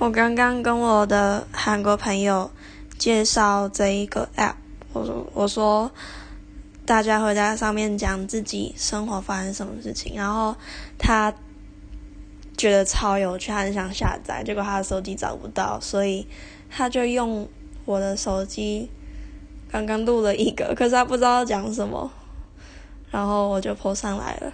我刚刚跟我的韩国朋友介绍这一个 APP 我说我说大家会在上面讲自己生活发生什么事情，然后他觉得超有趣，他很想下载，结果他的手机找不到，所以他就用我的手机刚刚录了一个，可是他不知道讲什么，然后我就 Po 上来了。